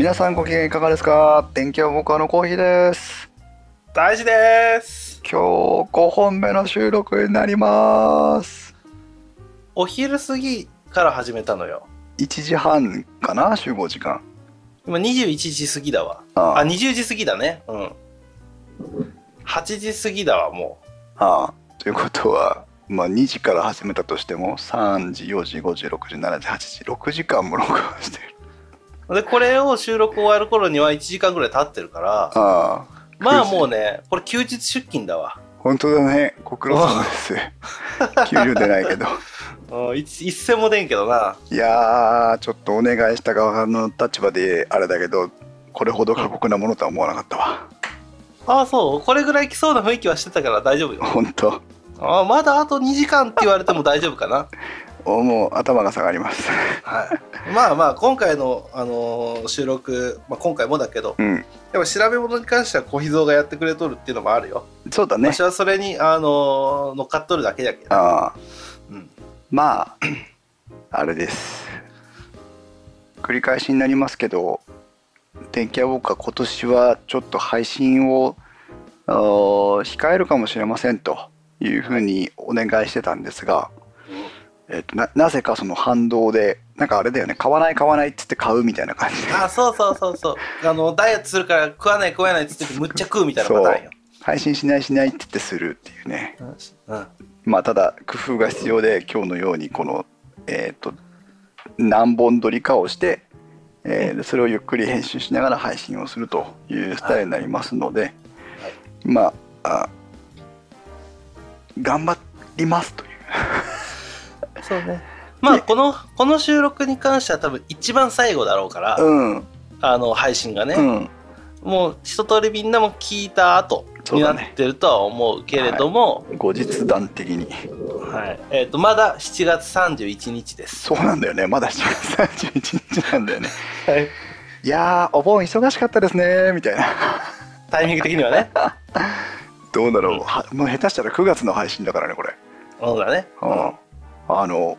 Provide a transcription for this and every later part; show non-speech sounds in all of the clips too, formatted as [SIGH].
皆さんご機嫌いかがですか？天気は僕あのコーヒーです。大事です。今日5本目の収録になります。お昼過ぎから始めたのよ。1時半かな？集合時間。今21時過ぎだわ。ああ。20時過ぎだね。うん。8時過ぎだわもああ。ということはまあ2時から始めたとしても3時4時5時6時7時8時6時間も録音してる。うでこれを収録終わる頃には1時間ぐらい経ってるからああ。まあもうねこれ休日出勤だわ。本当だね。ご苦労様です。[LAUGHS] 給料出ないけど。うん一一銭も出んけどな。いやーちょっとお願いした側の立場であれだけどこれほど過酷なものとは思わなかったわ。ああそう？これぐらい来そうな雰囲気はしてたから大丈夫よ。本当。あまだあと2時間って言われても大丈夫かな。おもう頭が下がります。はい、まあまあ今回の、あのー収録、まあ、今回もだけどうん。やっぱ調べ物に関しては小秘蔵がやってくれとるっていうのもあるよ、そうだね。私はそれに、あのー乗っかっとるだけだけど、ああ。うん、まあ [CLEARS THROAT] あれです。繰り返しになりますけど天気屋ウォーカー今年はちょっと配信を控えるかもしれませんというふうにお願いしてたんですが、えっとななぜかその反動でなんかあれだよね買わない買わないっつって買うみたいな感じで。あそうそうそうそう。あのダイエットするから食わない食わないっつってむっちゃ食うみたいなパターンよ。配信しないしないって言ってするっていうね。うん。まあただ工夫が必要で今日のようにこのえっ、と何本撮りかをして、えーでそれをゆっくり編集しながら配信をするというスタイルになりますので、まああ頑張りますというそうね。まあこのこの収録に関しては多分一番最後だろうから、うん。あの配信がね、うん。もう一通りみんなも聞いた後になってるとは思うけれども、後日談的に。はい。えー、とまだ7月31日です。そうなんだよね。まだ7月31日なんだよね。はい、いやーお盆忙しかったですねみたいな。タイミング的にはね。[LAUGHS] どうだろう。はもう下手したら9月の配信だからねこれ。そうだね。うんあの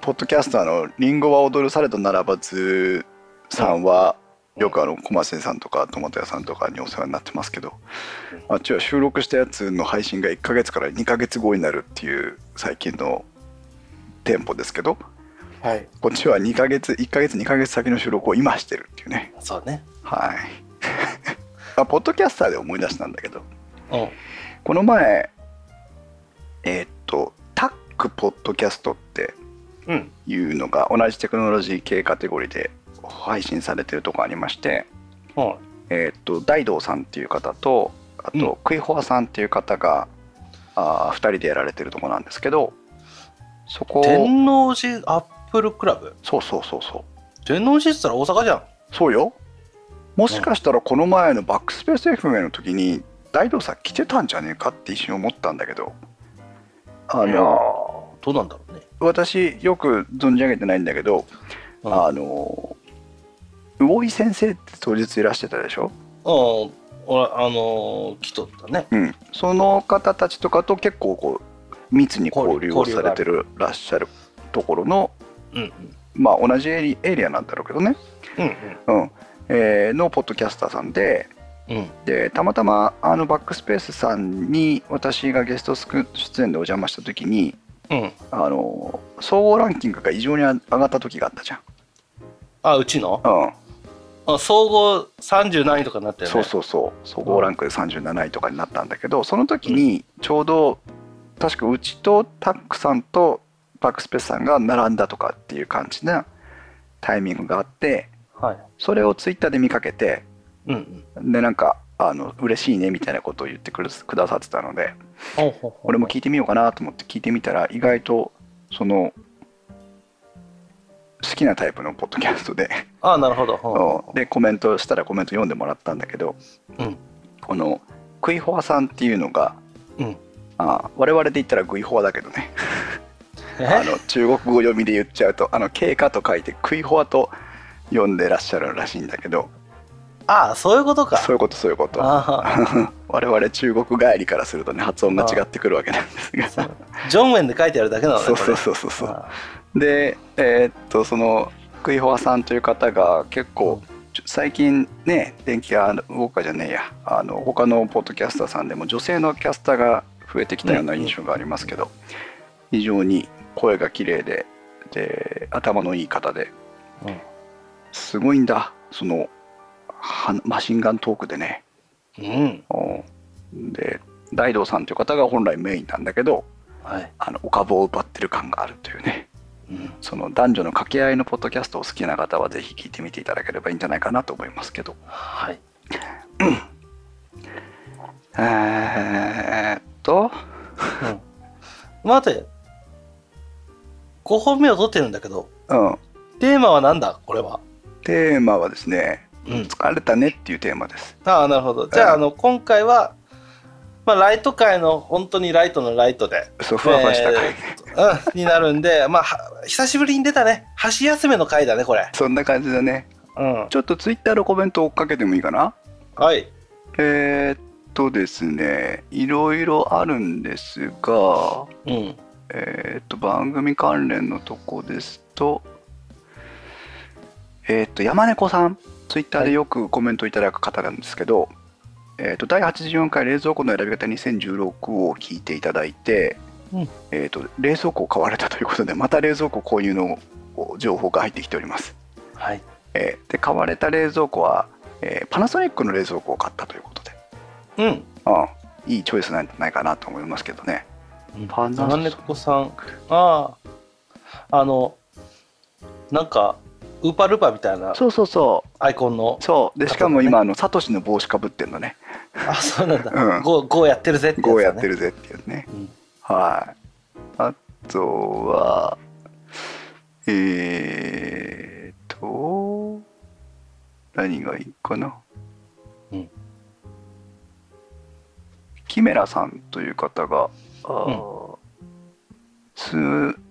ポッドキャスターの「リンゴは踊るされどならばず」さんは、よくあの小松さんとかトマト屋さんとかにお世話になってますけど、あっちは収録したやつの配信が1ヶ月から2ヶ月後になるっていう最近のテンポですけどはい。こっちは2ヶ月1ヶ月2ヶ月先の収録を今してるっていうねそうね。はい [LAUGHS] あポッドキャスターで思い出したんだけどうん。この前えーっとクポッドキャストってうん。いうのが同じテクノロジー系カテゴリーで配信されてるとこありまして、うん。えーっと大道さんっていう方とあうんとクイホアさんっていう方が、あ2人でやられてるとこなんですけどそこ天王寺アップルクラブ？そうそうそうそう天王寺って言ったら大阪じゃん。そうよもしかしたらこの前のバックスペース FM の時に大道さん来てたんじゃねえかって一瞬思ったんだけどあのどうなんだろうね。私よく存じ上げてないんだけど、うんあの魚井先生って当日いらしてたでしょ、うん。俺あのー、来とったね。うん、その方たちとかと結構こう密に交流をされてるらっしゃるところのうんまあ同じエリアなんだろうけどね、うん。うんえーのポッドキャスターさんでうん。うん。でたまたまあのバックスペースさんに私がゲスト出演でお邪魔した時にうん。あの総合ランキングが異常に上がった時があったじゃん。あ、うちの？うんあ総合30何位とかになったよね。そうそうそう総合ランクで37位とかになったんだけどその時にちょうど確かうちとタックさんとバックスペースさんが並んだとかっていう感じなタイミングがあってはい。それをツイッターで見かけてうんうん。でなんかあの嬉しいねみたいなことを言ってくださってたので俺も聞いてみようかなと思って聞いてみたら意外とその好きなタイプのポッドキャストであなるほど。ほでコメントしたらコメント読んでもらったんだけどううん。このクイホアさんっていうのがうん。あ我々で言ったらグイホアだけどねえ？あの中国語読みで言っちゃうとあの経過と書いてクイホアと読んでらっしゃるらしいんだけどああ、そういうことか。そういうことそういうこと。あ [LAUGHS] 我々中国帰りからするとね発音が違ってくるわけなんですが。あジョンウェンで書いてあるだけなのね。そうそううそう。そうそうあでえーっとそのクイホアさんという方が結構最近ね電気屋ウォーカーじゃねえや。あの他のポッドキャスターさんでも女性のキャスターが増えてきたような印象がありますけど、非常に声が綺麗でで頭のいい方で。うん。すごいんだ。そのはマシンガントークでね。うん。おで大道さんという方が本来メインなんだけどはい、あのお株を奪ってる感があるというね。うん、その男女の掛け合いのポッドキャストを好きな方はぜひ聞いてみていただければいいんじゃないかなと思いますけど。はい。[COUGHS] えーっと。うん。待て。5本目を取ってるんだけど。うん。テーマはなんだ？これは。テーマはですねうん。疲れたねっていうテーマです。ああなるほど。じゃあ,、うんあの今回はまあライト界の本当にライトのライトでそうふわふわした回、えーうん、になるんでまあは久しぶりに出たね。箸休めの回だねこれ。そんな感じだね。うん。ちょっとツイッターのコメントを追っかけてもいいかな？はい。えーっとですねいろいろあるんですがうん。えーっと番組関連のとこですとえーっと山猫さんツイッターでよくコメントいただく方なんですけど、えーっと第84回冷蔵庫の選び方2016を聞いていただいて、うん。えーっと冷蔵庫を買われたということでまた冷蔵庫購入の情報が入ってきております、はい。えーで買われた冷蔵庫は、えーパナソニックの冷蔵庫を買ったということで、うん。うん、いいチョイスなんじゃないかなと思いますけどね。パナソ山猫さん。あああのなんかウーパールーパーみたいなそうそうそう。アイコンのそう。でしかも今あのサトシの帽子かぶってんのね。あそうなんだ、うん。ゴーゴーやってるぜってやつだ、ね、5やってるぜっていうね。うん。はい。あとはえー、と何がいいかな。うん。キメラさんという方があうん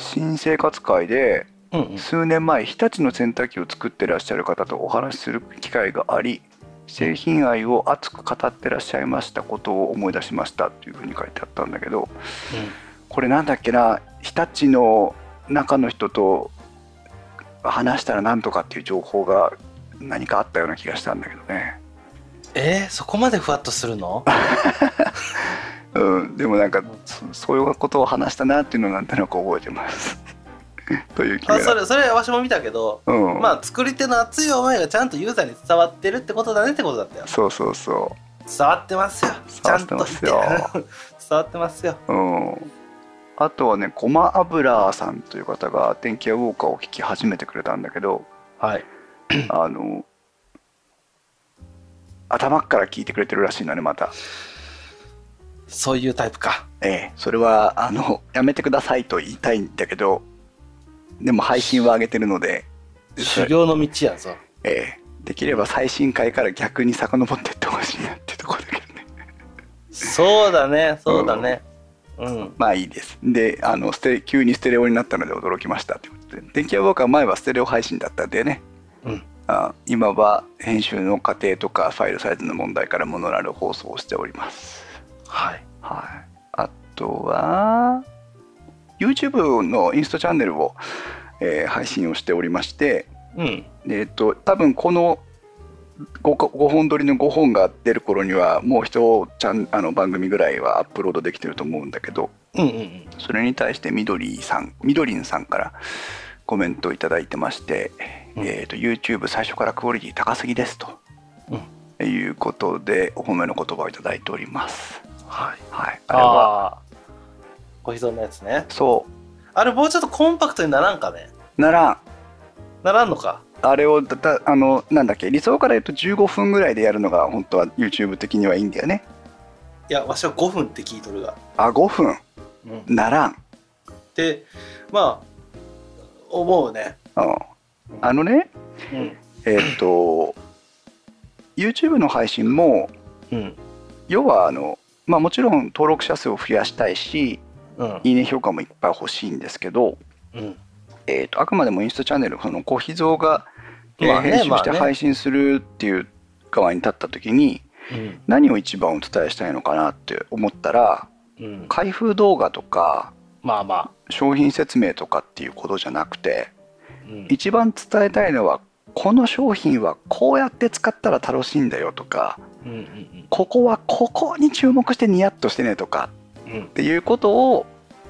新生活会でうんうん。数年前日立の洗濯機を作ってらっしゃる方とお話しする機会があり製品愛を熱く語ってらっしゃいましたことを思い出しましたというふうに書いてあったんだけどこれなんだっけな日立の中の人と話したらなんとかっていう情報が何かあったような気がしたんだけどね、えー、そこまでふわっとするの？[LAUGHS] うん、でもなんかそそういうことを話したなっていうのをなんとなく覚えてます。[LAUGHS] という気が。あそれそれわしも見たけど、うん、まあ作り手の熱い思いがちゃんとユーザーに伝わってるってことだねってことだったよ。そうそうそ伝わってますよ。伝わってますよ。伝わってますよ。う、[LAUGHS] うん、あとはねごま油さんという方が電気屋ウォーカーを聞き始めてくれたんだけどはい。あの頭から聞いてくれてるらしいのねまたそういうタイプか。ええ。それはあのやめてくださいと言いたいんだけどでも配信は上げてるので修行の道やぞ。ええ。できれば最新回から逆に遡っていってほしいなってところだけどね。そうだねそうだね。うん。まあいいです。であのステ急にステレオになったので驚きましたということで。電気屋ウォーカー前はステレオ配信だったんでね。うん。あ今は編集の過程とかファイルサイズの問題からモノラル放送をしておりますはい。はい。あとは YouTube のインストチャンネルを、えー配信をしておりましてうん。えっ、と多分この 5, 5本撮りの5本が出る頃にはもう一ちゃんあの番組ぐらいはアップロードできてると思うんだけどうんうんうん。それに対してみどりさんみどりんさんからコメントをいただいてまして、うん。えー、と YouTube 最初からクオリティ高すぎですと、いうことでお褒めの言葉をいただいておりますはい。はい。あれは。ああ小秘蔵のやつね。そあれもうちょっとコンパクトにならんかね？うならん。ならんのか？あれをだだあのなんだっけ？理想から言うと15分ぐらいでやるのが本当は YouTube 的にはいいんだよね。いやわしは5分って聞いとるが。あ5分？うん。ならん、でまあ思うね。うん、あのねうん。えーっと YouTube の配信もうん。要はあのまあもちろん登録者数を増やしたいしうん。いいね評価もいっぱい欲しいんですけど、うん。えー、とあくまでもインスタチャンネルその小秘蔵が、えーまあね編集してまあね。配信するっていう側に立った時にうん。何を一番お伝えしたいのかなって思ったらうん。開封動画とかまあま商品説明とかっていうことじゃなくてあ、うん、一番伝えたいのはこの商品はこうやって使ったら楽しいんだよとかうんうんここはここに注目してニヤッとしてねとかうん。うんっていうことを、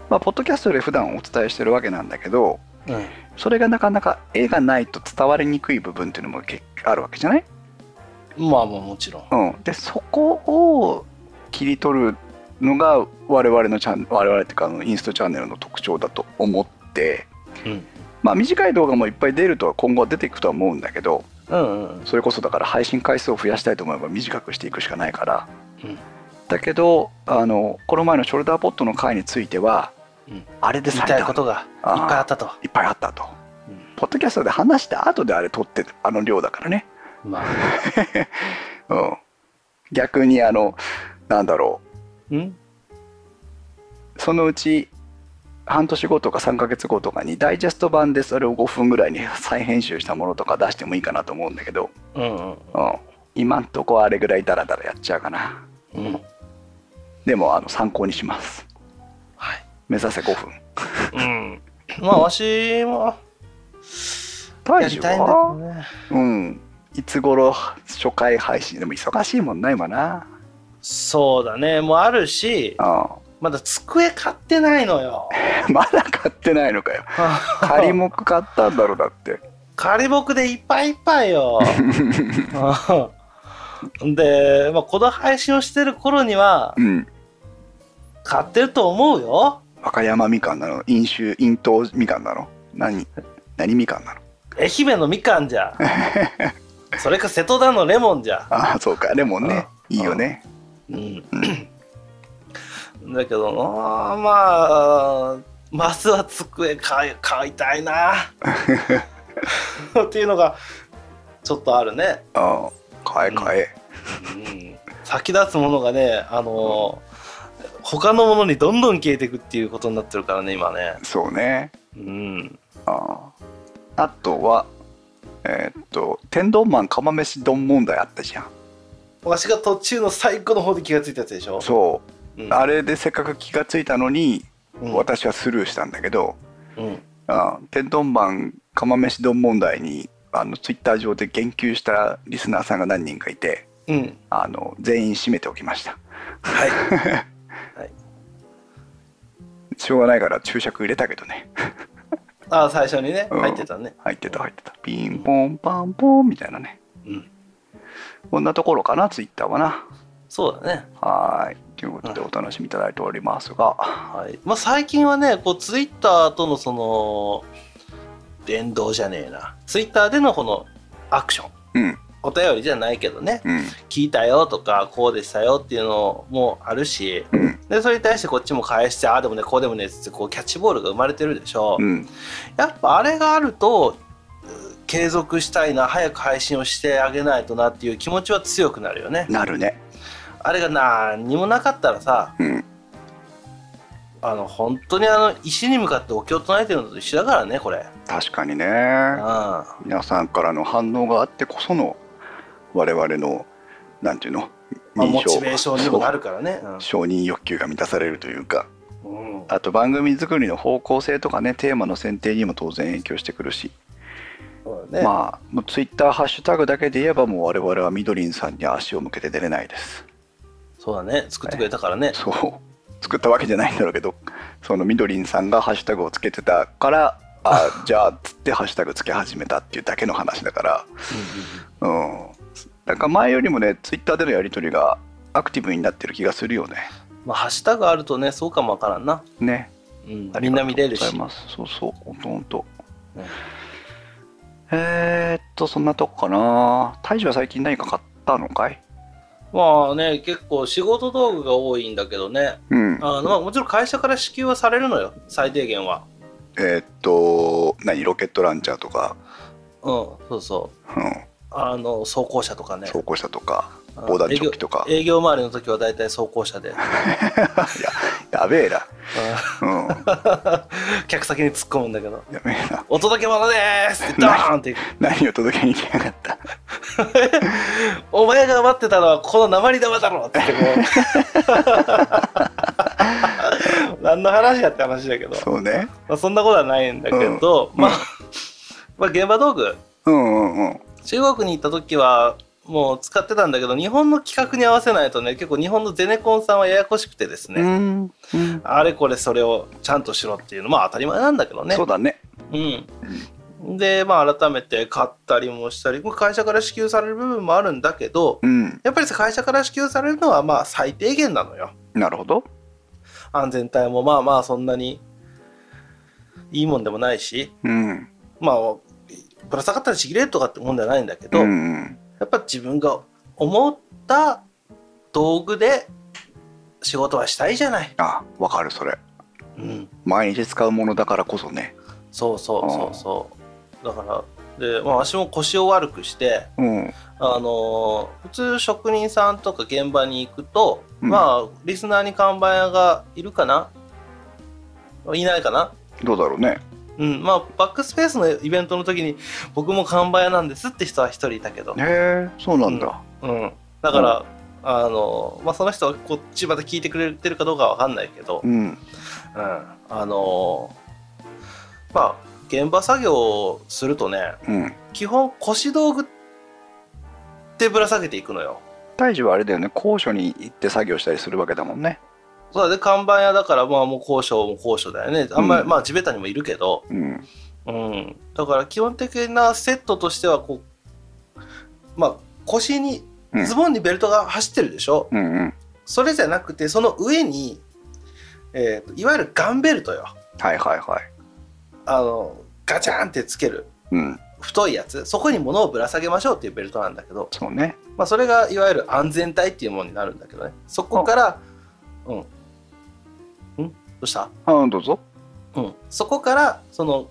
まあ、ポッドキャストで普段お伝えしてるわけなんだけどうん。それがなかなか絵がないと伝わりにくい部分っていうのもあるわけじゃない、まあまあもちろん。うん、でそこを切り取るのが我々のチャン我々っていうかあのインストチャンネルの特徴だと思ってうん。まあ短い動画もいっぱい出るとは今後は出ていくとは思うんだけどうんうん。それこそだから配信回数を増やしたいと思えば短くしていくしかないから。うん。だけどあのこの前のショルダーポットの回については、うん。あれで最大たいことがいっぱいあったと、いっぱいあったと。うん。ポッドキャストで話した後であれ撮ってるあの量だからね、まあ。[LAUGHS] うん、逆にあのなんだろう。ん。うそのうち半年後とか3ヶ月後とかにダイジェスト版でそれを5分ぐらいに再編集したものとか出してもいいかなと思うんだけど、うんうんうん、今んとこあれぐらいダラダラやっちゃうかな。うん。でもあの参考にします。はい。目指せ5分。うん。まあわしもや大丈りたいんだけど夫ね。うん。いつ頃初回配信？でも忙しいもんな今な。そうだね。もうあるしうんまだ机買ってないのよ。[LAUGHS] まだ買ってないのかよ。[LAUGHS] 仮目買ったんだろうだって。仮木でいっぱいいっぱいよ。う [LAUGHS] んで、まあ、この配信をしてる頃にはうん。買ってると思うよ。和歌山みかんなの？飲酒飲糖みかんなの？何何みかんなの？愛媛のみかんじゃ。それか瀬戸田のレモンじゃ。ああそうか。レモンね。いいよね。うんだけどなまあまずは机買い買いたいな。[LAUGHS] っていうのがちょっとあるね、ああ買え買え、うん、先立つものがねあの他のものにどんどん消えていくっていうことになってるからね今ね。そうね。うん。ああ。あとはえーっと天丼マン釜飯丼問題あったじゃん。わしが途中の最後の方で気がついたやつでしょ？そううん。あれでせっかく気がついたのに、うん。私はスルーしたんだけど、うん。あ天丼マン釜飯丼問題にあのツイッター上で言及したリスナーさんが何人かいてうん。あの全員締めておきました。はい。[LAUGHS] はい。しょうがないから注釈入れたけどね。あ最初にねうん。入ってたね。入ってた入ってた。ピンポンパンポンみたいなね。うん。こんなところかなツイッターはな。そうだね。はーいということでお楽しみいただいておりますが。はい。まあ、最近はねこうツイッターとのその連動じゃねえな。ツイッターでのこのアクション。うん。お便りじゃないけどね。うん。聞いたよとかこうでしたよっていうのもあるし。うん。でそれに対してこっちも返してああでもねこうでもねっつってこうキャッチボールが生まれてるでしょ、うん。やっぱあれがあるとう継続したいな早く配信をしてあげないとなっていう気持ちは強くなるよね。なるねあれが何にもなかったらさうん。あの本当にあの石に向かってお経を唱えてるのと一緒だからねこれ。確かにね。あ皆さんからの反応があってこその我々のなんていうの？まあ、モチベーションにもなるからね。そう承認欲求が満たされるというか。うん。あと番組作りの方向性とかねテーマの選定にも当然影響してくるし、ね。まあもうツイッターハッシュタグだけで言えばもう我々はみどりんさんに足を向けて出れないですそうだね。作ってくれたからね。[LAUGHS] そう。作ったわけじゃないんだろうけどそのみどりんさんがハッシュタグをつけてたからあ [LAUGHS] じゃあっつってハッシュタグつけ始めたっていうだけの話だから。うんなんか前よりもねツイッターでのやり取りがアクティブになってる気がするよね。まあ、ハッシュタグあるとね、そうかもわからんな。ね。うん、みんな見れるし。そうそうほんとほんと。うん。えー、っとそんなとこかな。大樹は最近何か買ったのかい？まあね、結構仕事道具が多いんだけどね。うんあのまあ、もちろん会社から支給はされるのよ、最低限は。えーっと何ロケットランチャーとか、うん、そうそう。うん、あの、走行車とかね。走行車とかうん防弾チョッキとか。営業営業周りの時は大体走行車で。[LAUGHS] いややべえな。うん。うん。[LAUGHS] 客先に突っ込むんだけど。やべえなお届け物でーすってドーンって何を届けに行きやがった。[LAUGHS] お前が待ってたのはこの鉛玉だろって何の話やって話だけど、そうね。まあ、そんなことはないんだけど、まあ、まあ現場道具。うんうんうん。中国に行った時はもう使ってたんだけど日本の企画に合わせないとね結構日本のゼネコンさんはややこしくてですね、うんうん。あれこれそれをちゃんとしろっていうのまあ当たり前なんだけどね。そうだね。うん、でまあ改めて買ったりもしたり会社から支給される部分もあるんだけどうん。やっぱり会社から支給されるのはまあ最低限なのよ。なるほど。安全帯もまあまあそんなにいいもんでもないしうん。まあぶら下がったりちぎれるとかってもんではないんだけど、うんうんやっぱ自分が思った道具で仕事はしたいじゃない。あわかるそれ。うん、毎日使うものだからこそね。そうそうそうそう。だからで、まあ、私も腰を悪くして、うん。あのー普通職人さんとか現場に行くと、うん。まあリスナーに看板屋がいるかな？いないかな？どうだろうねうん。まあバックスペースのイベントの時に僕も看板屋なんですって人は一人いたけど、へえそうなんだ。うん、だから、あのまあその人はこっちまで聞いてくれてるかどうかは分かんないけど、うん。うん、あのまあ現場作業をするとねうん。基本腰道具ってぶら下げていくのよ。大樹はあれだよね。高所に行って作業したりするわけだもんねそうだね。看板屋だからまあもう高所も高所だよね。あんまり、うん。まあ地べたにもいるけど、うん。うん、だから基本的なセットとしてはこうまあ腰にうん。ズボンにベルトが走ってるでしょ、うんうん。それじゃなくてその上に、えーといわゆるガンベルトよ。はいはいはい。あのガチャンってつける。うん。太いやつ。そこに物をぶら下げましょうっていうベルトなんだけど、そうね。まあ、それがいわゆる安全帯っていうものになるんだけどね。そこからうんうした？あどうぞ。うん、そこからその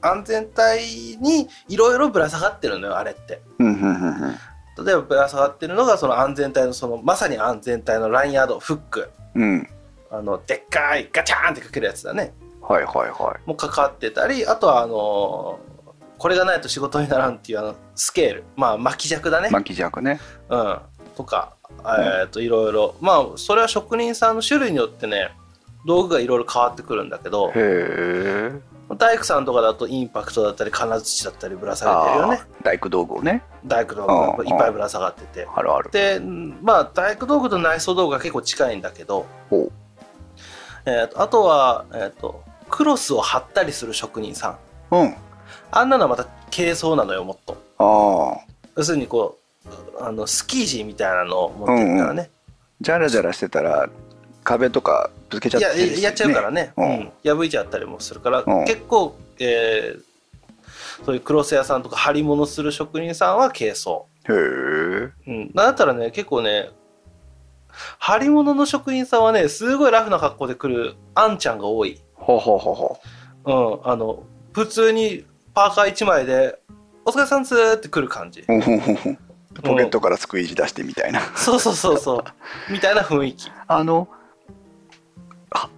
安全帯にいろいろぶら下がってるのよあれって。うんうんうんうん。例えばぶら下がってるのがその安全帯のそのまさに安全帯のラインヤードフック。うん。あのでっかいガチャーンってかけるやつだね。はいはいはもかかってたりあとはあのこれがないと仕事にならんっていうあのスケール。まあ巻き尺だね。い、巻き尺ね。うん、とか、えー、といろいろ。まあそれは職人さんの種類によってね道具がいろいろ変わってくるんだけど大工さんとかだとインパクトだったり金槌だったりぶら下げてるよね。大工道具をね。大工道具がいっぱいぶら下がってて。あるある。でまあ大工道具と内装道具が結構近いんだけど、えー、とあとは、えー、とクロスを貼ったりする職人さん。うん。あんなのはまた軽装なのよもっと。ああ要するにこうあのスキージーみたいなのを持ってるからね、ジャラジャラしてたら壁とかぶつけちゃっいやっちゃうからね、ううん。ん。破いちゃったりもするから、うん。結構、えーそういうクロス屋さんとか張り物する職人さんは軽装、へえうん、だったらね結構ね張り物の職人さんはねすごいラフな格好で来るあんちゃんが多い、ほうほうほうほう。ん、あの普通にパーカー1枚で「お疲れさんっす」って来る感じ。ポケットからスクイージ出してみたいな。そうそうそうそう。みたいな雰囲気。あのあ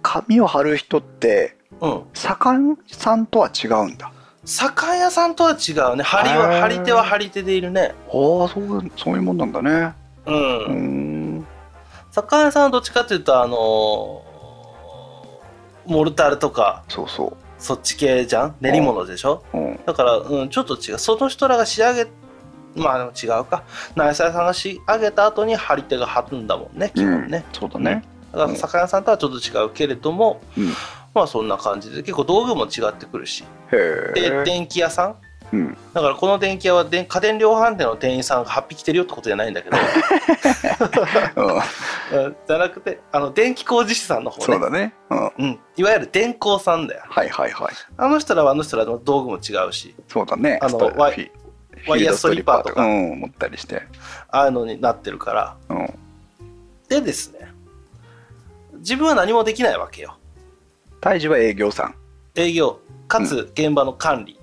紙を貼る人ってうん。左官さんとは違うんだ。酒屋さんとは違うね。張りは張り手は張り手でいるね。ああそうそういうもんなんだね。ううん。ん酒屋さんはどっちかっていうとあのーモルタルとかそうそそっち系じゃん？練り物でしょ？ううん。だから、うん、ちょっと違う。その人らが仕上げまあでも違うか。内装屋さんが仕上げた後に張り手が張るんだもんね基本ね、そうだねだから酒屋さんとはちょっと違うけれども、うん。まあそんな感じで結構道具も違ってくるし。で電気屋さん。うん。だからこの電気屋はで家電量販店の店員さんが8匹来てるよってことじゃないんだけど。うん。うんじゃなくてあの電気工事士さんの方ねそうだね。うん。はうん、いわゆる電工さんだよ。いはいはい。あの人らはあの人らの道具も違うし。そうだね。あのワイワイヤーストリッパーとか。うん持ったりして。ああいうのになってるから。うん。でですね自分は何もできないわけよ。大樹は営業さん。営業。かつ現場の管理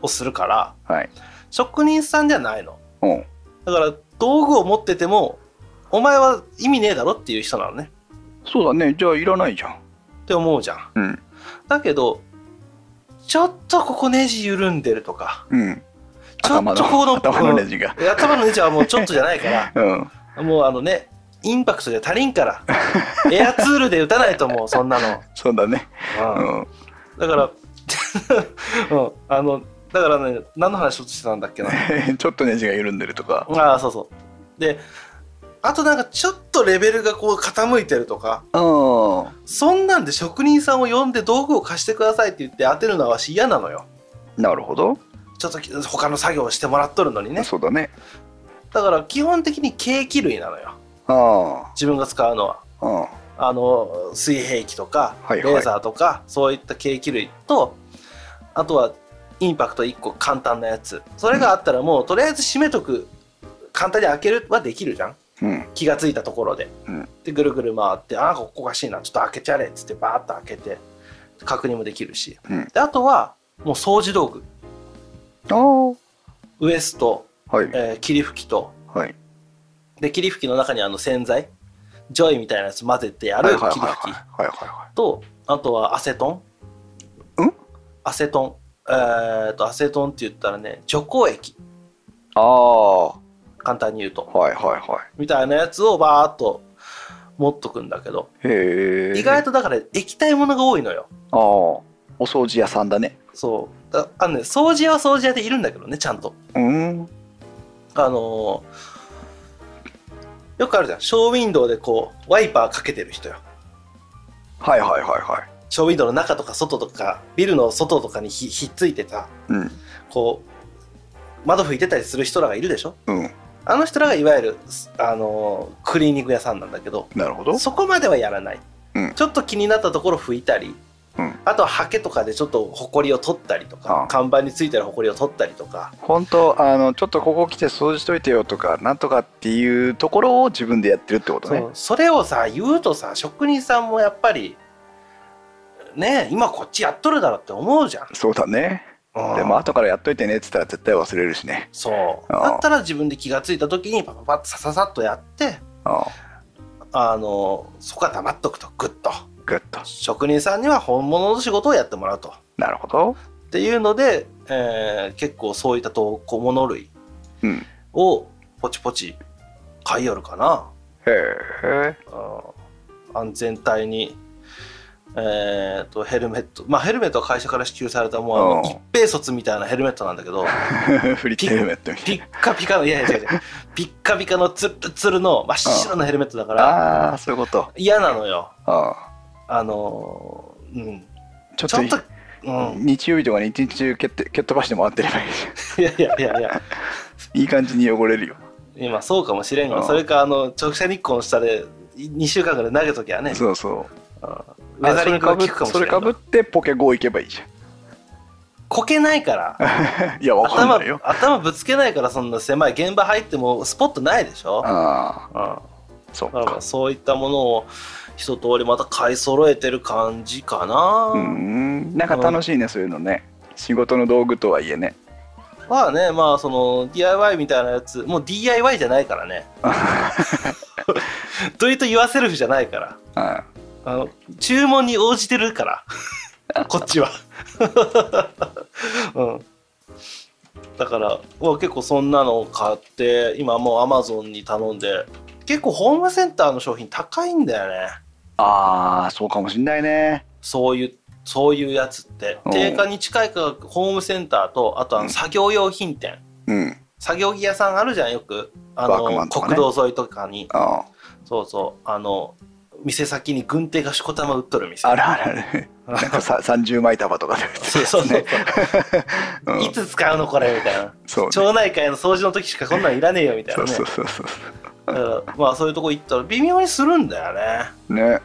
をするから、はい。職人さんじゃないの。う。んだから道具を持っててもお前は意味ねえだろっていう人なのね。そうだね。じゃあいらないじゃん。って思うじゃん。うん。だけどちょっとここネジ緩んでるとか。うん。ちょっとここの頭のネジが。うん頭のネジはもうちょっとじゃないから。[LAUGHS] うん。もうあのねインパクトじゃ足りんから [LAUGHS] エアツールで打たないともうそんなの、そうだね。ううんん。だから、[LAUGHS] うん、あのだからね何の話しようとしてたんだっけな [LAUGHS] ちょっとネジが緩んでるとか。ああそうそうであとなんかちょっとレベルがこう傾いてるとかうん。そんなんで職人さんを呼んで道具を貸してくださいって言って当てるのはわし嫌なのよなるほど。ちょっと他の作業をしてもらっとるのにねそうだね。だから基本的にケーキ類なのよあ自分が使うのは。あ。の水平器とかレーザーとか、そういったケーキ類とあとはインパクト1個簡単なやつ。それがあったらもうとりあえず閉めとく。簡単に開けるはできるじゃん。うん。気がついたところで、うん。でぐるぐる回ってああここおかしいな。ちょっと開けちゃれっつってバーッと開けて確認もできるし、うん。であとはもう掃除道具。ウエスト、はい。えー霧吹きとはい。で霧吹きの中にあの洗剤ジョイみたいなやつ混ぜてやるはいはい霧吹きはいはいはいはとあとはアセトンん？アセトンえー、とアセトンって言ったらね除光液い。ああ。は簡単に言うといはいはみたいなやつをバーっと持っとくんだけど。意外とだから液体ものが多いのよああ。お掃除屋さんだね。そうだあのね掃除屋は掃除屋でいるんだけどねちゃんとうん。あのーよくあるじゃんショーウィンドウでこうワイパーかけてる人よはいはいはいはい。ショーウィンドウの中とか外とかビルの外とかにひひっついてたうん。こう窓拭いてたりする人らがいるでしょ？うん。あの人らがいわゆる、あのークリーニング屋さんなんだけどなるほど。そこまではやらない、うんちょっと気になったところ拭いたりうん。あとはハケとかでちょっとホコリを取ったりとああか看板についてるホコリを取ったりとか。本当あのちょっとここ来て掃除しといてよとかなんとかっていうところを自分でやってるってことね。それをさ言うとさ職人さんもやっぱりねえ今こっちやっとるだろって思うじゃん、そうだね。うん。でも後からやっといてねっつったら絶対忘れるしね。そう。だったら自分で気がついた時にパパパッとさささっとやってああのそこは黙っとくとグッとグッと。職人さんには本物の仕事をやってもらうと。なるほど。っていうので、えー結構そういったと小物類うん。をポチポチ買いよるかな、へえうん。安全帯にえー、とヘルメット。まあヘルメットは会社から支給されたもう一平卒みたいなヘルメットなんだけど [LAUGHS] フリッチヘルメットみたピいッカピカのいやいや違う違うピッカピカのツルツルの真っ白なヘルメットだかならああーそういうこと。嫌なのよ。ああのーうん。あちょっとうん。日曜日とかに一日中蹴って蹴っ飛ばしてもらってればいい。じ [LAUGHS] いやいやいやいや。ゃんいい感じに汚れるよ。今そうかもしれんがうん。それかあの直射日光の下で2週間ぐらい投げときゃね。そうそう。ウェザリングが効あくかもしれんが。それかぶってポケゴー行けばいいじこけないから。ゃ [LAUGHS] んいやわかん頭ないよ。頭ぶつけないからそんな狭い。現場入ってもスポットないでしょ、ああうん、そうそういったものを一通りまた買い揃えてる感じかな、うん。なんか楽しいねそういうのね。仕事の道具とはいえね。まあねまあその DIY みたいなやつもう DIY じゃないからね。どういうと言わせるじゃないから。ああの注文に応じてるから。[LAUGHS] こっちは、[LAUGHS] うん、だから結構そんなのを買って今もう Amazon に頼んで結構ホームセンターの商品高いんだよねあーそうかもしんないね。そういうそういうやつって。うん。定価に近い価格ホームセンターとあとあの作業用品店、うん。作業着屋さんあるじゃんよく。あの、ね。国道沿いとかに。あそうそう。あの店先に軍手がしこたま売っとる店。あるあるあるなんかさ [LAUGHS] 30枚束とかでそうそうそう、[LAUGHS] うん。いつ使うのこれみたいな。そうね町内会の掃除の時しかこんなんいらねえよみたいそうなねそうそうそだからまあそういうとこ行ったら微妙にするんだよねうね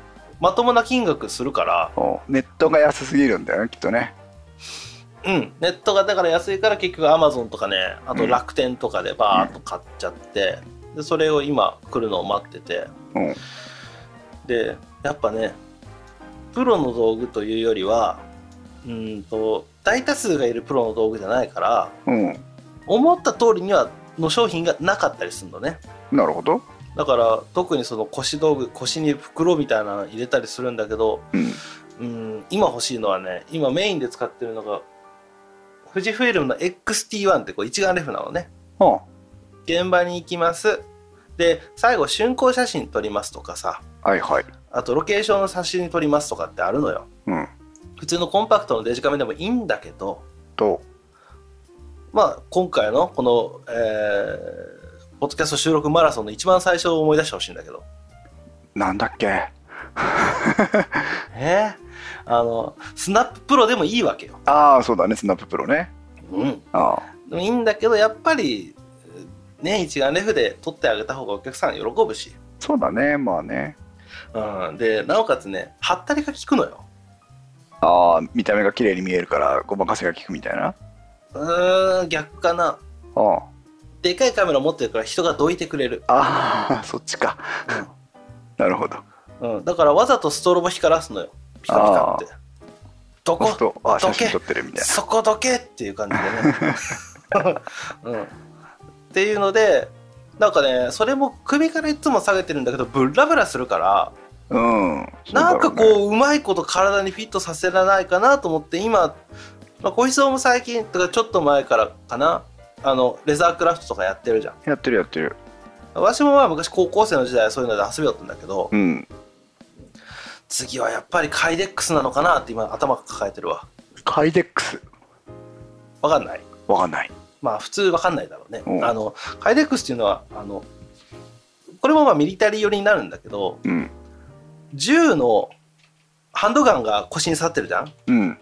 まともな金額するからおネットが安すぎるんだよねきっとね。うん。ネットがだから安いから結局アマゾンとかねあと楽天とかでバーッと買っちゃって、でそれを今来るのを待ってて。うん。でやっぱねプロの道具というよりはうんと大多数がいるプロの道具じゃないからうん。思った通りにはの商品がなかったりするのね。なるほどだから特にその腰道具腰に袋みたいなの入れたりするんだけどうん。うん今欲しいのはね今メインで使ってるのが富士フイルムの XT1 ってこう一眼レフなのね。あ現場に行きます。で最後竣工写真撮りますとかさ。はいはい。あとロケーションの写真撮りますとかってあるのよ。うん。普通のコンパクトのデジカメでもいいんだけどとまあ今回のこの、えーポッドキャスト収録マラソンの一番最初を思い出してほしいんだけど。なんだっけ？[LAUGHS] え？ーあのスナッププロでもいいわけよ。ああそうだね。スナッププロね。うん。あでもいいんだけどやっぱりね一眼レフで撮ってあげた方がお客さん喜ぶし、そうだね。まあね。うん、でなおかつねはったりが効くのよ。ああ見た目が綺麗に見えるからごまかせが効くみたいな？うーん逆かな。あでかいカメラ持ってるから人がどいてくれる、あああそっちか。なるほど。うん、だからわざとストロボ光らすのよ。ピカピカって。どこ？どけ？そこどけっていう感じでね、[LAUGHS] うん、っていうのでなんかねそれも首からいつも下げてるんだけどブラブラするからなうん。なんかこううまいこと体にフィットさせられないかなと思って今、まあ、小石も最近とかちょっと前からかなあのレザークラフトとかやってるじゃん。やってるやってる。私もまあ昔高校生の時代はそういうので遊びよったんだけどうん。次はやっぱりカイデックスなのかなって今頭抱えてるわ。カイデックス。わかんない？わかんない。まあ普通わかんないだろうね。うん。あのカイデックスっていうのはあのこれもまあミリタリー寄りになるんだけどうん。銃のハンドガンが腰に刺さってるじゃん？うん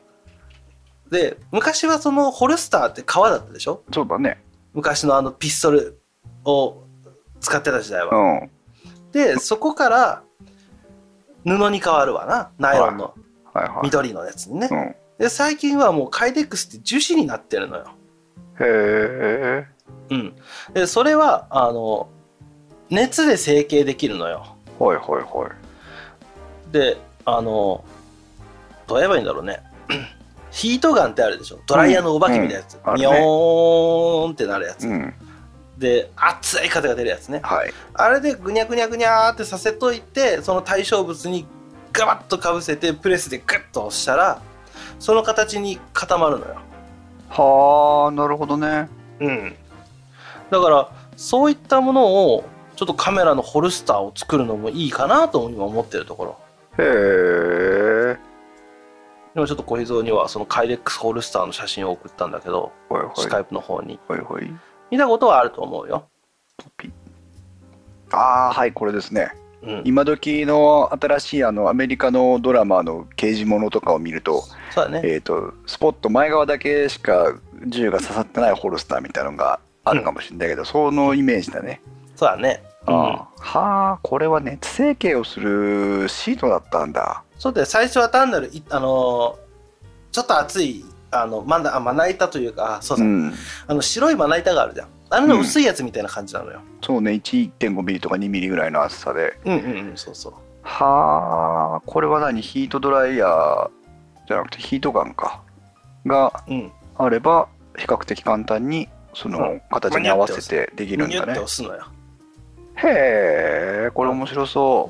で昔はそのホルスターって革だったでしょ？そうだね昔のあのピストルを使ってた時代うは。んでそこから布に変わるわなナイロンのはいはい緑のやつにねう。んで最近はもうカイデックスって樹脂になってるのよ。へえうん、でそれはあの熱で成形できるのよ。はいはいはいであのどう言えばいいんだろうね。ヒートガンってあるでしょ。ドライヤーのお化けみたいなやつ、うん。うん。ね。ミョーンってなるやつ、うん。で熱い風が出るやつね。はい。あれでぐにゃぐにゃぐにゃーってさせといてその対象物にガバッとかぶせてプレスでグッと押したらその形に固まるのよ。はあなるほどね。うん、だからそういったものをちょっとカメラのホルスターを作るのもいいかなと今思ってるところ。へえでもちょっと小秘蔵にはそのカイレックスホルスターの写真を送ったんだけど、はいはい。スカイプの方に。はいはい。見たことはあると思うよ。ああはいこれですね。うん、今時の新しいあのアメリカのドラマの刑事ものとかを見ると,、そうだね。えー、とスポット前側だけしか銃が刺さってないホルスターみたいなのがあるかもしれないけど、そのイメージだね、そうだね。うん、あーはあこれは熱成形をするシートだったんだそうで最初は単なるいあのーちょっと熱いあのまだあまな板というかあそうだ、うん。あの白いまな板があるじゃん。あれの薄いやつみたいな感じなのよ、そうね。1.5ミリとか2ミリぐらいの厚さで。うん、うんうんそうそう。はあこれは何？ヒートドライヤーじゃなくてヒートガンか。がうん。あれば比較的簡単にその形に合わせてできるんだね。押すのよ。へえこれ面白そ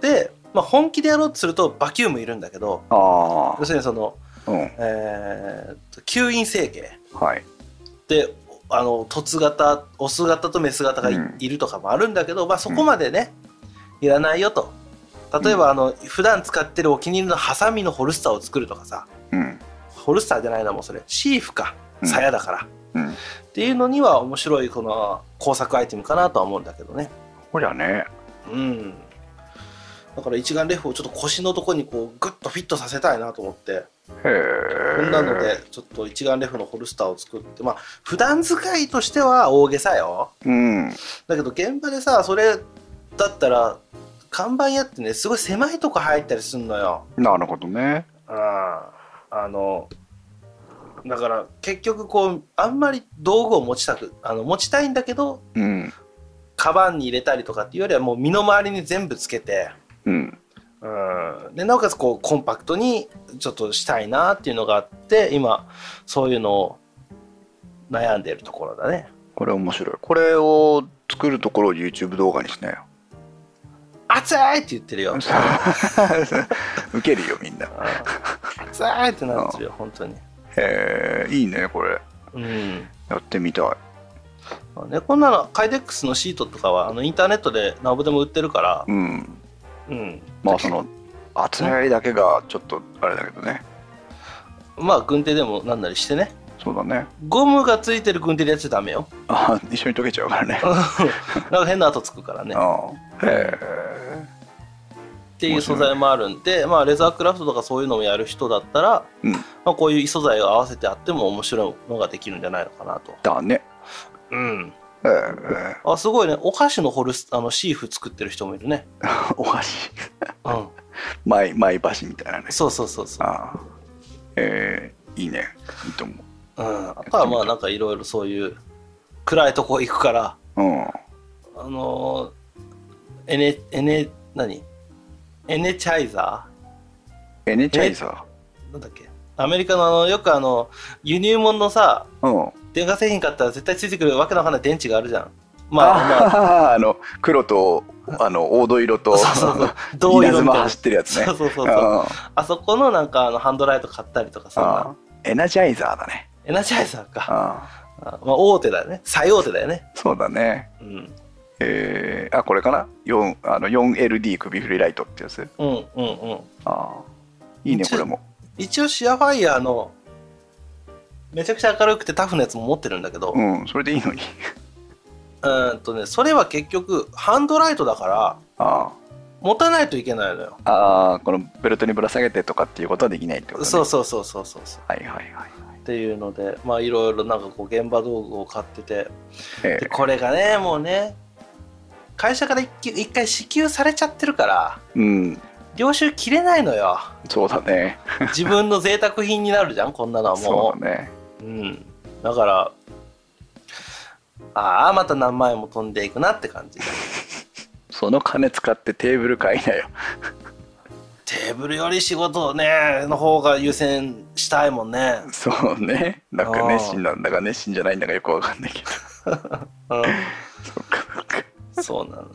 で、まあ、本気でやろうとするとバキュームいるんだけど要するにその、あうん。えーと吸引成形。はい。であの凸型オス型とメス型がい,、うん。るとかもあるんだけど、まあ、そこまでね、いらないよと。例えば、あの普段使ってるお気に入りのハサミのホルスターを作るとかさ。うん。ホルスターじゃないなもうそれ。シーフか。うん。鞘だから、うん。っていうのには面白いこの工作アイテムかなとは思うんだけどね。こりゃね。うんだから一眼レフをちょっと腰のとこにこうグッとフィットさせたいなと思って。へえこんなのでちょっと一眼レフのホルスターを作って。まあ普段使いとしては大げさよ。うん。だけど現場でさそれだったら看板屋ってねすごい狭いとこ入ったりすんのよ。なるほどね。ああのだから結局こうあんまり道具を持ちたくあの持ちたいんだけどうん。カバンに入れたりとかっていうよりはもう身の回りに全部つけてうん。うん。でなおかつこうコンパクトにちょっとしたいなっていうのがあって今そういうのを悩んでいるところだね。これ面白い。これを作るところを YouTube 動画にしなよ。熱いって言ってるよ。[LAUGHS] ウケるよみんな。うん。熱いってなってるよ本当に。へえいいねこれ。うん。やってみたい。まあね、こんなのカイデックスのシートとかはあのインターネットで何ぼでも売ってるから、うんうん、まあその厚み合いだけがちょっとあれだけどね。まあ軍手でもなんなりしてね。そうだね。ゴムがついてる軍手でやっちゃダメよ。あ一緒に溶けちゃうからね。なんか変な跡つくからね。っああ。へていう素材もあるんで、まあ、レザークラフトとかそういうのもやる人だったら、えうん。まあ、こういう異素材を合わせてあっても面白いのができるんじゃないのかなと。だね。うん、ええあすごいね。お菓子のホルスあのシーフ作ってる人もいるね。[LAUGHS] お箸うん、マイマイ箸みたいなね。そうそうそうそう。ああ。ええいいね。いいと思う。ん、あとはまあなんかいろいろそういう暗いとこ行くからううん。あのーエネエネ何？エネチャイザエネチャイザー？なんだっけ？アメリカのあのよくあの輸入物のさーうん電化製品買ったら絶対ついてくるわけのわかんない電池があるじゃん。まあまあ。ああの黒とあの黄土色とそうそうそう。銅色走ってるやつね。そうそうそうそう。ああそこのなんかあのハンドライト買ったりとかそんあ。なエナジャイザーだね。エナジャイザーか。ああ。あまあ大手だよね。最大手だよね。そうだね。うん。えー、あこれかな？4あの 4LD 首振りライトってやつ。うんうんうん。ああ。いいねこれも。一応シアファイヤーのめちゃくちゃ明るくてタフなやつも持ってるんだけどうんそれでいいのに。うーんとねそれは結局ハンドライトだからあ持たないといけないのよ。あああこのベルトにぶら下げてとかっていうことはできないってことね。そうそうそうそうそうそう。はいはいはいっていうのでまあいろいろなんかこう現場道具を買ってて。えでこれがねもうね会社から一級一回支給されちゃってるからーうん。領収切れないのよ。そうだね。自分の贅沢品になるじゃんこんなのはそもうだねううん。だからああまた何万円も飛んでいくなって感じ。[LAUGHS] その金使ってテーブル買いなよ。テーブルより仕事をねの方が優先したいもんね。そうね。なんか熱心なんだか熱心じゃないんだかよくわかんないけど。うん。そっかそっか。そうなのよ。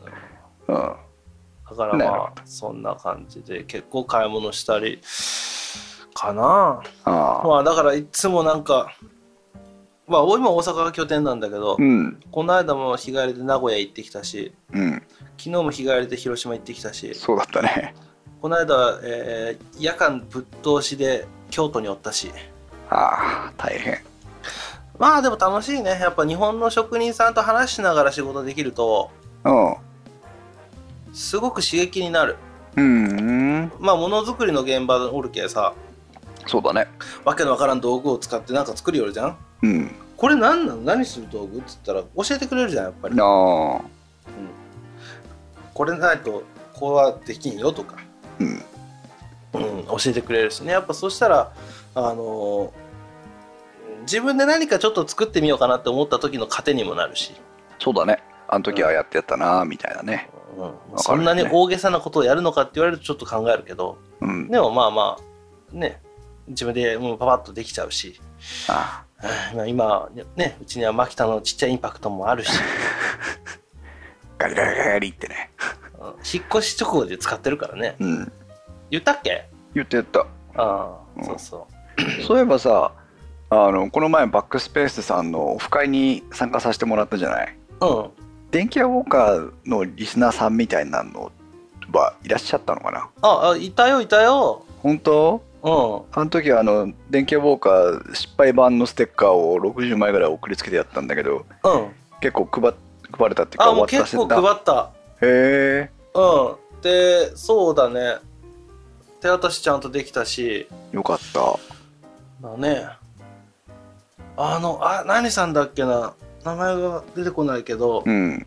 うん。だからまあそんな感じで結構買い物したりかな。ああ。まあだからいつもなんかまあ今大阪が拠点なんだけど、うん。この間も日帰りで名古屋行ってきたしうん。昨日も日帰りで広島行ってきたしそうだったね。この間、えー夜間ぶっ通しで京都におったし。ああ大変。まあでも楽しいね。やっぱ日本の職人さんと話しながら仕事できるとうん。すごく刺激になる。うん。まあものづくりの現場おるけさそうだね。わけのわからん道具を使ってなんか作りよるじゃん？うん。これ何なの何する道具っつったら教えてくれるじゃんやっぱり、うん、ああこれないとこうはできんよとか、うん。うん、教えてくれるしね。やっぱそしたらあのー自分で何かちょっと作ってみようかなって思った時の糧にもなるし、そうだね。あの時はやってやったなみたいなね。うん。かるね。そんなに大げさなことをやるのかって言われるとちょっと考えるけど。うん。でもまあまあね自分でもうパパッとできちゃうし。あうん今ねうちにはマキタのちっちゃいインパクトもあるし、[LAUGHS] ガリガリガリってね。うん。引っ越し直後で使ってるからね。うん。言ったっけ？言ってやった。ああ、うん。そうそう。そういえばさあのこの前バックスペースさんのオフ会に参加させてもらったじゃない？うん。電気屋ウォーカーのリスナーさんみたいなのはいらっしゃったのかな？ああいたよいたよ。本当？うんあの時はあの電気屋ウォーカー失敗版のステッカーを60枚ぐらい送りつけてやったんだけどうん。結構配配れたっていうかあもう結構配った。へえ。うん。でそうだね。手渡しちゃんとできたし。よかった。だね。あのあ何さんだっけな。名前が出てこないけど、うん。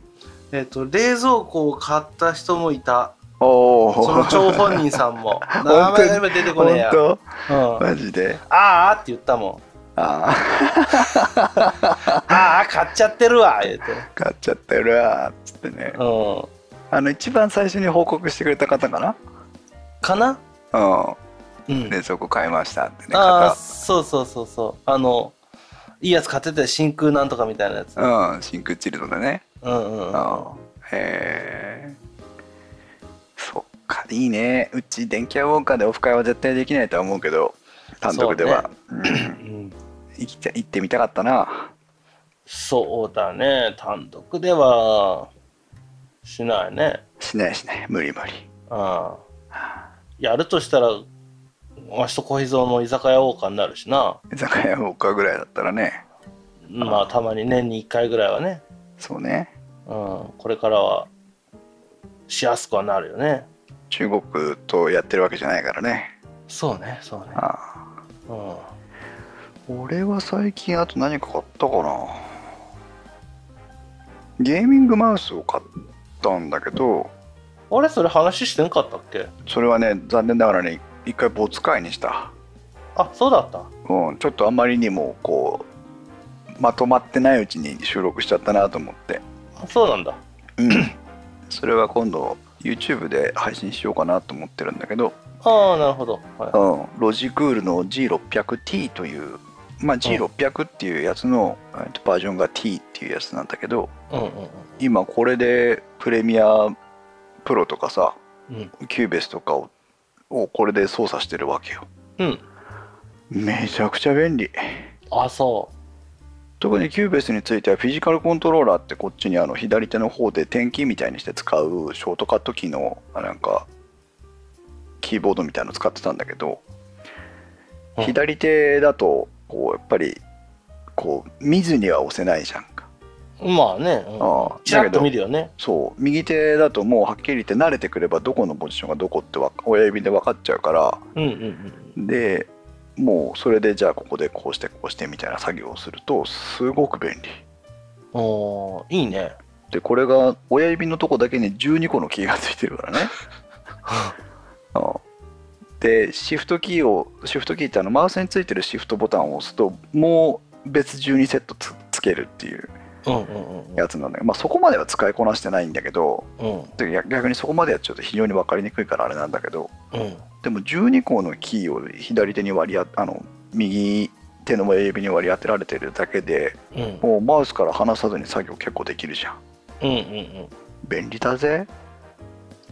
えっ、と冷蔵庫を買った人もいたおおその張本人さんも。[LAUGHS] 名前が今出てこねえや、マジで？あーあって言ったもん。あ [LAUGHS] ああ買っちゃってるわ言うて。あ買っちゃったよなーっつってね。うん。あの一番最初に報告してくれた方かな？かな？うん。うん。冷蔵庫買いましたってねあそうそうそうそう。あのいいやつ買ってたよ真空なんとかみたいなやつ。うんうん真空チルドでね。うんうん。あへえそっかいいね。うち電気屋ウォーカーでオフ会は絶対できないとは思うけど単独では、うん。うん。行きってみたかったな。そうだね。単独ではしないね。しないしない。無理無理。うん。やるとしたらわしと小秘蔵の居酒屋王家になるしな。居酒屋ウォーカーぐらいだったらね。まあたまに年に1回ぐらいはね。そうね。うん。これからはしやすくはなるよね中国とやってるわけじゃないからね。そうねそうね。あうん。あ俺は最近あと何か買ったかな。ゲーミングマウスを買ったんだけどあれそれ話してんかったっけ？それはね残念ながらね一回没会にした。あそうだった。うん、ちょっとあまりにもこうまとまってないうちに収録しちゃったなと思って、あそうなんだ。うん、それは今度 YouTube で配信しようかなと思ってるんだけど、ああなるほど、はい。うん、ロジクールの G600T という、まあ、G600 っていうやつの、えっとバージョンが T っていうやつなんだけどうんうん今これでプレミアプロとかさうん。キューベースとかををこれで操作してるわけよ。うん。めちゃくちゃ便利。あそ特にキューベースについてはフィジカルコントローラーってこっちにあの左手の方でテンキーみたいにして使うショートカットキーのあなんかキーボードみたいの使ってたんだけど、うん左手だとこうやっぱりこう見ずには押せないじゃんか。うまあね、ああうん、ちらっと見るよね。そう右手だともうはっきり言って慣れてくればどこのポジションがどこってわ親指で分かっちゃうからうんうんうん。でもうそれでじゃあここでこうしてこうしてみたいな作業をするとすごく便利。おーいいね。でこれが親指のとこだけに12個のキーがついてるからね。[LAUGHS] あでシフトキーをシフトキーってあのマウスについてるシフトボタンを押すともう別12セットつつけるっていうやつなんだけど、まあ、そこまでは使いこなしてないんだけどうん。で逆逆にそこまでやっちゃうと非常に分かりにくいからあれなんだけどうん。でも12個のキーを左手に割り当あの右手の親指に割り当てられてるだけでうん。もうマウスから離さずに作業結構できるじゃん。うんうんうん。便利だぜ。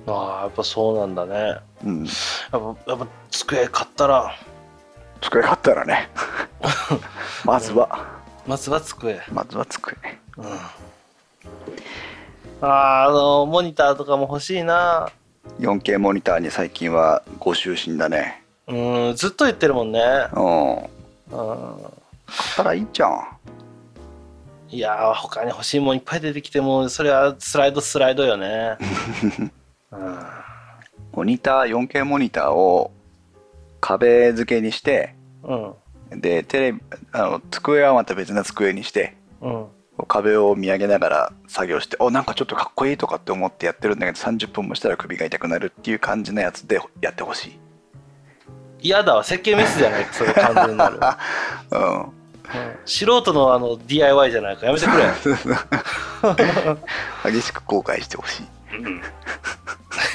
ああやっぱそうなんだね。やっうんぱやっぱ机買ったら。机買ったらね。[LAUGHS] まずはまずは机。まずは机。うん。あーあのモニターとかも欲しいな。4K モニターに最近はご就寝だね。うんずっと言ってるもんね。うん。うん。買ったらいいじゃん。いやー他に欲しいもんいっぱい出てきてもそれはスライドスライドよね。[LAUGHS] うん。モニター 4K モニターを壁付けにしてうんでテレビあの机はまた別な机にしてうん。壁を見上げながら作業しておなんかちょっとかっこいいとかって思ってやってるんだけど30分もしたら首が痛くなるっていう感じのやつでやってほしい。嫌だわ。設計ミスじゃない？かそれ完全なる、[LAUGHS] うん。うん。素人のあの DIY じゃないか。やめてくれ。[LAUGHS] 激しく後悔してほし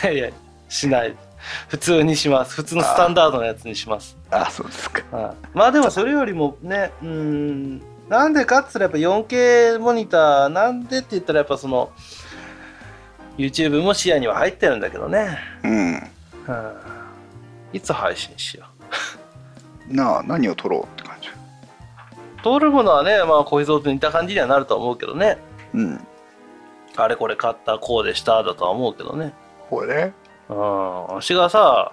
い。[LAUGHS] いやしない [LAUGHS] 普通にします。普通のスタンダードなやつにします。あそうですか。はい。まあでもそれよりもねうんなんでかっつったらやっぱ 4K モニターなんでって言ったらやっぱその YouTube も視野には入ってるんだけどね、うん。うんいつ配信しよう。[LAUGHS] なあ何を撮ろうって感じ？通るものはねまあ小秘蔵と似た感じにはなるとは思うけどね。うん。あれこれ買ったこうでしただとは思うけどね。これ？ねうん。わしがさ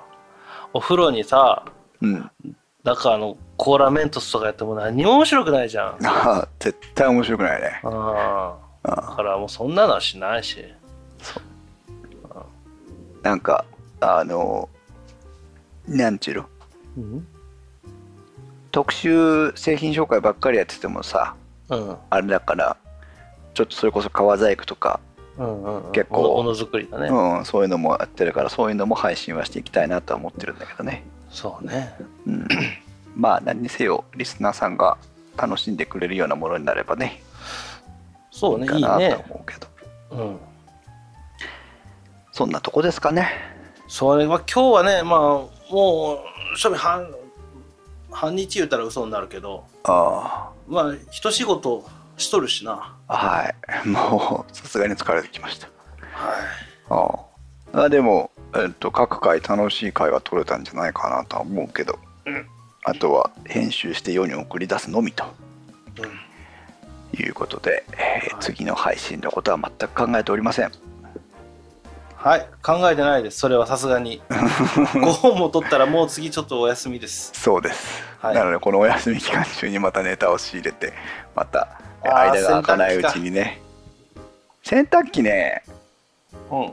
お風呂にさうん。だからあのコーラメントスとかやっても何にも面白くないじゃん。[LAUGHS] あ絶対面白くないね。うん。だあ。からもうそんなのはしないし。なんかあのなんちゅうの？うん。特殊製品紹介ばっかりやっててもさうん。あれだからちょっとそれこそ革細工とか、うんうんうん。結構。ものづくりだね、うん、そういうのもやってるからそういうのも配信はしていきたいなとは思ってるんだけどね、そうね。うん、[CLEARS THROAT] まあ何にせよリスナーさんが楽しんでくれるようなものになればね。そうねかなといいね。思うけど。うん。そんなとこですかね。そうね、まあ、今日はねまあもう正味半半日言うたら嘘になるけど。あまあ一仕事しとるしな。あはい。もうさすがに疲れてきました。はい。ああ。あでも、えっと、各回楽しい回が取れたんじゃないかなとは思うけど、うん。あとは編集して世に送り出すのみと。うん。いうことで、えーはい。次の配信のことは全く考えておりませんはい。考えてないです。それはさすがに。[LAUGHS] 5本も取ったらもう次ちょっとお休みです。そうです、はい。なのでこのお休み期間中にまたネタを仕入れてまた間が空かないうちにね。洗濯機ねう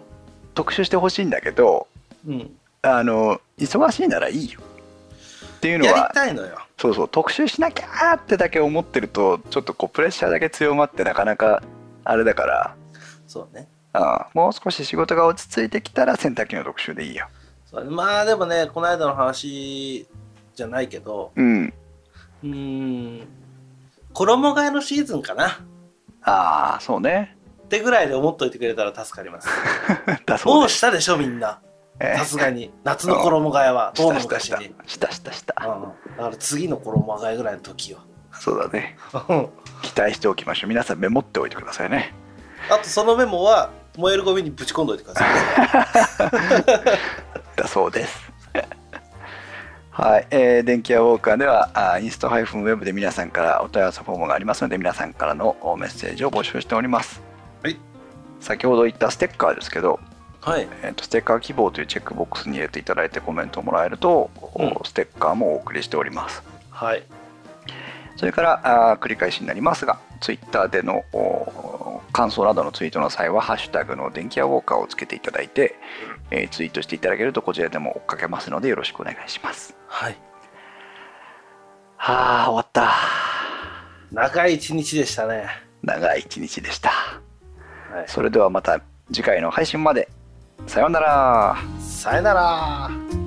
特集してほしいんだけどん、うん、あの忙しいならいいよ。っていうのやりはたいのよ。そうそう特集しなきゃーってだけ思ってるとちょっとこうプレッシャーだけ強まってなかなかあれだから。そうねあもう少し仕事が落ち着いてきたら洗濯機の特集でいいよ。そうね。まあでもねこの間の話じゃないけどうん。うーん衣替えのシーズンかな。ああそうね。ってぐらいで思っといてくれたら助かります。[LAUGHS] だそうもうしたでしょみんな。えー。さすがに。夏の衣替えは。[LAUGHS] とうの昔に。したしたした。うん。だから次の衣替えぐらいの時よ。そうだね。う [LAUGHS] ん期待しておきましょう。皆さんメモっておいてくださいね。あとそのメモは燃えるゴミにぶち込んどいてください。[LAUGHS] だそうです。[LAUGHS] はい、えー電気屋ウォーカーではあインスト -web で皆さんからお問い合わせフォームがありますので皆さんからのおメッセージを募集しております。はい。先ほど言ったステッカーですけど、はい。えーとステッカー希望というチェックボックスに入れていただいてコメントをもらえると、うん。ステッカーもお送りしております。はい。それからあー繰り返しになりますが、ツイッターでのお感想などのツイートの際は、ハッシュタグの電気屋ウォーカーをつけていただいて、えーツイートしていただけると、こちらでも追っかけますので、よろしくお願いします。はいはあ、終わった。長い一日でしたね長い一日でした。はいそれではまた次回の配信まで。さようなら。さよなら